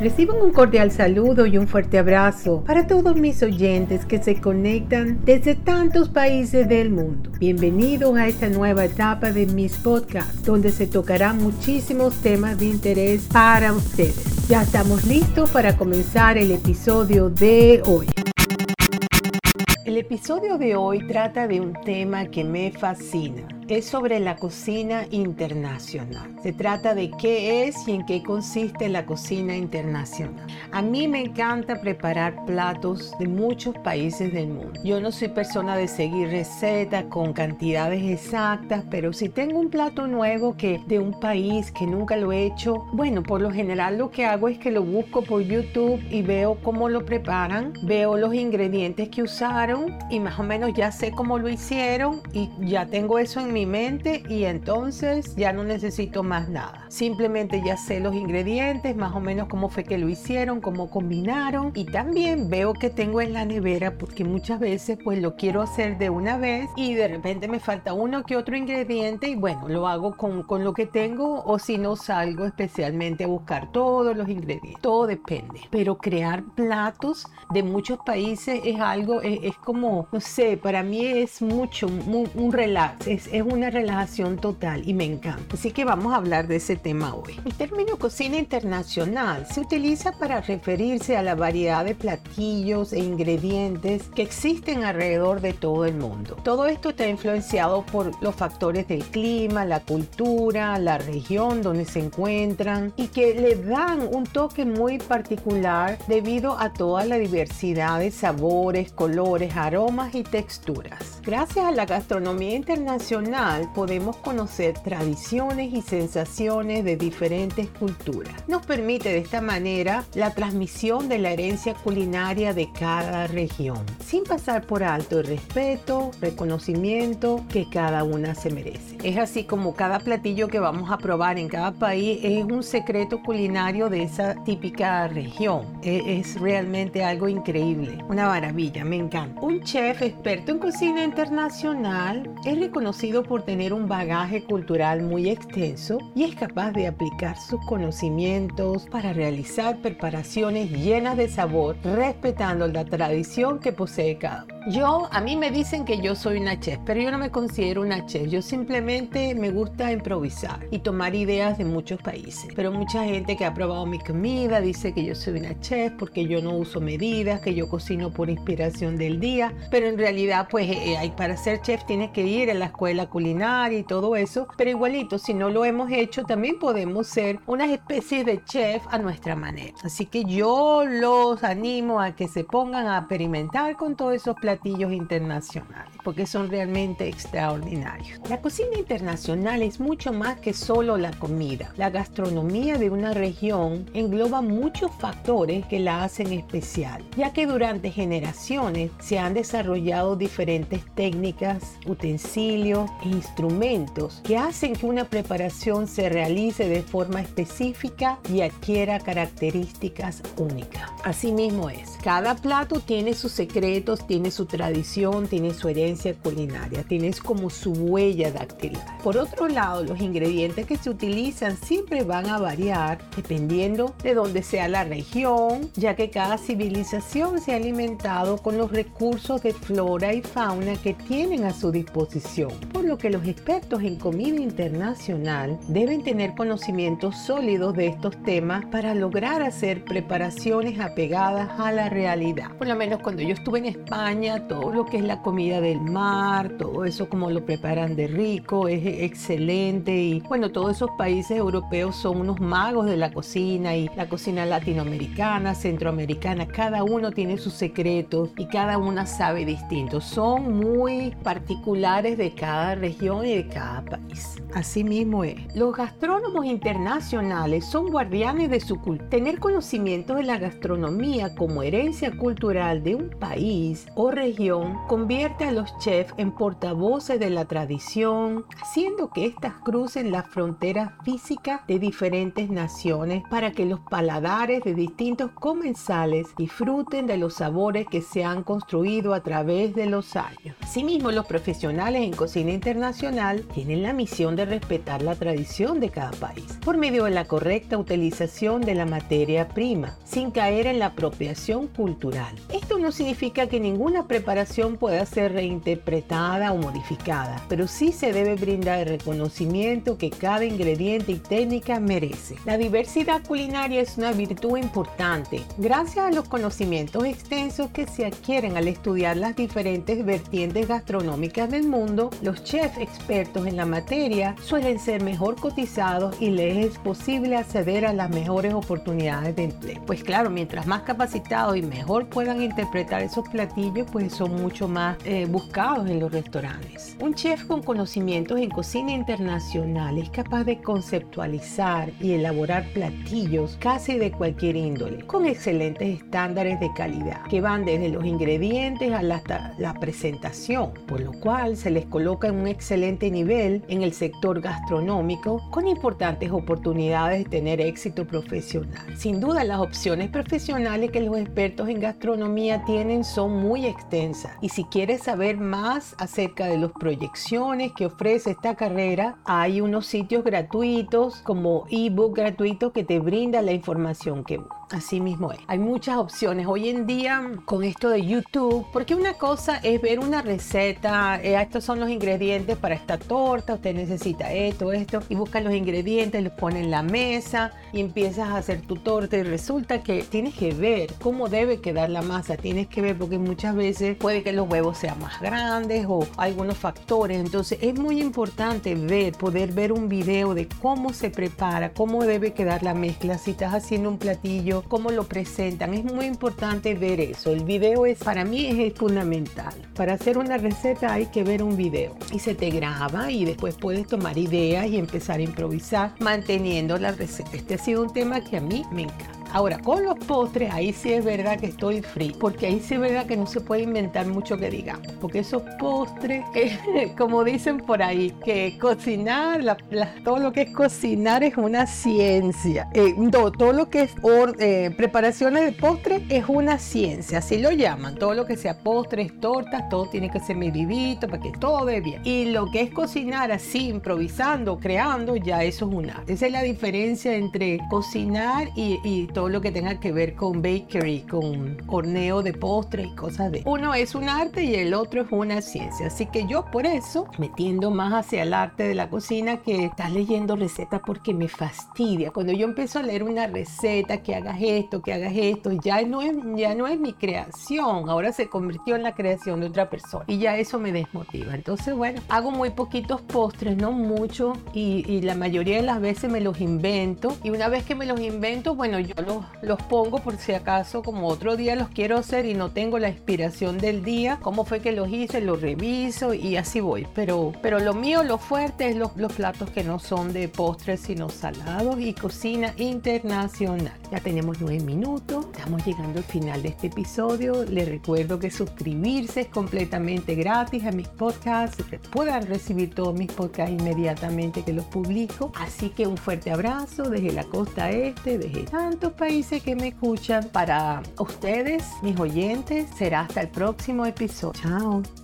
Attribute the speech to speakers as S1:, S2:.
S1: Reciban un cordial saludo y un fuerte abrazo para todos mis oyentes que se conectan desde tantos países del mundo. Bienvenidos a esta nueva etapa de mis podcasts, donde se tocarán muchísimos temas de interés para ustedes. Ya estamos listos para comenzar el episodio de hoy. El episodio de hoy trata de un tema que me fascina es sobre la cocina internacional. Se trata de qué es y en qué consiste la cocina internacional. A mí me encanta preparar platos de muchos países del mundo. Yo no soy persona de seguir recetas con cantidades exactas, pero si tengo un plato nuevo que de un país que nunca lo he hecho, bueno, por lo general lo que hago es que lo busco por YouTube y veo cómo lo preparan, veo los ingredientes que usaron y más o menos ya sé cómo lo hicieron y ya tengo eso en mi mente y entonces ya no necesito más nada. Simplemente ya sé los ingredientes, más o menos cómo fue que lo hicieron, cómo combinaron y también veo que tengo en la nevera porque muchas veces pues lo quiero hacer de una vez y de repente me falta uno que otro ingrediente y bueno, lo hago con, con lo que tengo o si no salgo especialmente a buscar todos los ingredientes. Todo depende. Pero crear platos de muchos países es algo, es, como, no sé, para mí es mucho, un relax, es una relajación total y me encanta. Así que vamos a hablar de ese tema hoy. El término cocina internacional se utiliza para referirse a la variedad de platillos e ingredientes que existen alrededor de todo el mundo. Todo esto está influenciado por los factores del clima, la cultura, la región donde se encuentran y que le dan un toque muy particular debido a toda la diversidad de sabores, colores, aromas y texturas. Gracias a la gastronomía internacional, podemos conocer tradiciones y sensaciones de diferentes culturas. Nos permite de esta manera la transmisión de la herencia culinaria de cada región, sin pasar por alto el respeto, reconocimiento que cada una se merece. Es así como cada platillo que vamos a probar en cada país es un secreto culinario de esa típica región. E, es realmente algo increíble, una maravilla, me encanta. Un chef experto en cocina internacional es reconocido por tener un bagaje cultural muy extenso y es capaz de aplicar sus conocimientos para realizar preparaciones llenas de sabor, respetando la tradición que posee cada uno. Yo, a mí me dicen que yo soy una chef, pero yo no me considero una chef. Yo simplemente me gusta improvisar y tomar ideas de muchos países. Pero mucha gente que ha probado mi comida dice que yo soy una chef porque yo no uso medidas, que yo cocino por inspiración del día. Pero en realidad, pues, eh, eh, para ser chef tienes que ir a la escuela culinaria y todo eso. Pero igualito, si no lo hemos hecho, también podemos ser una especie de chef a nuestra manera. Así que yo los animo a que se pongan a experimentar con todos esos platos platillos internacionales, porque son realmente extraordinarios. La cocina internacional es mucho más que solo la comida. La gastronomía de una región engloba muchos factores que la hacen especial, ya que durante generaciones se han desarrollado diferentes técnicas, utensilios e instrumentos que hacen que una preparación se realice de forma específica y adquiera características únicas. Asimismo es, cada plato tiene sus secretos, tiene sus su tradición, tiene su herencia culinaria, tienes como su huella dactilar. Por otro lado, los ingredientes que se utilizan siempre van a variar dependiendo de dónde sea la región, ya que cada civilización se ha alimentado con los recursos de flora y fauna que tienen a su disposición, por lo que los expertos en comida internacional deben tener conocimientos sólidos de estos temas para lograr hacer preparaciones apegadas a la realidad. Por lo menos cuando yo estuve en España, todo lo que es la comida del mar, todo eso como lo preparan de rico, es excelente y bueno, todos esos países europeos son unos magos de la cocina y la cocina latinoamericana, centroamericana, cada uno tiene sus secretos y cada una sabe distinto. Son muy particulares de cada región y de cada país. Así mismo es. Los gastrónomos internacionales son guardianes de su cultura. Tener conocimiento de la gastronomía como herencia cultural de un país o región convierte a los chefs en portavoces de la tradición, haciendo que éstas crucen las fronteras físicas de diferentes naciones para que los paladares de distintos comensales disfruten de los sabores que se han construido a través de los años. Asimismo, los profesionales en cocina internacional tienen la misión de respetar la tradición de cada país por medio de la correcta utilización de la materia prima, sin caer en la apropiación cultural. Esto no significa que ninguna preparación pueda ser reinterpretada o modificada, pero sí se debe brindar el reconocimiento que cada ingrediente y técnica merece. La diversidad culinaria es una virtud importante, gracias a los conocimientos extensos que se adquieren al estudiar las diferentes vertientes gastronómicas del mundo, los chefs expertos en la materia suelen ser mejor cotizados y les es posible acceder a las mejores oportunidades de empleo. Pues claro, mientras más capacitados y mejor puedan interpretar esos platillos, pues son mucho más eh, buscados en los restaurantes. Un chef con conocimientos en cocina internacional es capaz de conceptualizar y elaborar platillos casi de cualquier índole, con excelentes estándares de calidad, que van desde los ingredientes hasta la presentación, por lo cual se les coloca en un excelente nivel en el sector gastronómico con importantes oportunidades de tener éxito profesional. Sin duda las opciones profesionales que los expertos en gastronomía tienen son muy extensas y si quieres saber más acerca de las proyecciones que ofrece esta carrera, hay unos sitios gratuitos como ebook gratuito que te brinda la información que buscas. Así mismo es. Hay muchas opciones hoy en día con esto de YouTube, porque una cosa es ver una receta, eh, estos son los ingredientes para esta torta, usted necesita esto, esto, y busca los ingredientes, los pone en la mesa y empiezas a hacer tu torta y resulta que tienes que ver cómo debe quedar la masa, tienes que ver porque muchas veces puede que los huevos sean más grandes o algunos factores, entonces es muy importante ver, poder ver un video de cómo se prepara, cómo debe quedar la mezcla, si estás haciendo un platillo cómo lo presentan. Es muy importante ver eso. El video es, para mí es fundamental. Para hacer una receta hay que ver un video y se te graba y después puedes tomar ideas y empezar a improvisar manteniendo la receta. Este ha sido un tema que a mí me encanta. Ahora, con los postres, ahí sí es verdad que estoy free, porque ahí sí es verdad que no se puede inventar mucho que digamos, porque esos postres, eh, como dicen por ahí, que cocinar, todo lo que es cocinar es una ciencia. Eh, todo lo que es eh, preparaciones de postres es una ciencia, así lo llaman. Todo lo que sea postres, tortas, todo tiene que ser medidito para que todo dé bien. Y lo que es cocinar así, improvisando, creando, ya eso es una. Esa es la diferencia entre cocinar y, y lo que tenga que ver con bakery, con horneo de postres y cosas de... Uno es un arte y el otro es una ciencia. Así que yo por eso metiendo más hacia el arte de la cocina que estás leyendo recetas porque me fastidia. Cuando yo empiezo a leer una receta, que hagas esto, que hagas esto, ya no es, ya no es mi creación. Ahora se convirtió en la creación de otra persona y ya eso me desmotiva. Entonces, bueno, hago muy poquitos postres, no mucho y, y la mayoría de las veces me los invento y una vez que me los invento, bueno, yo los pongo por si acaso como otro día los quiero hacer y no tengo la inspiración del día, cómo fue que los hice, los reviso y así voy. Pero, pero lo mío, lo fuerte es los, los platos que no son de postres sino salados y cocina internacional. Ya tenemos nueve minutos, estamos llegando al final de este episodio. Les recuerdo que suscribirse es completamente gratis a mis podcasts, que puedan recibir todos mis podcasts inmediatamente que los publico. Así que un fuerte abrazo desde la costa este, desde tantos países que me escuchan. Para ustedes, mis oyentes, será hasta el próximo episodio. Chao.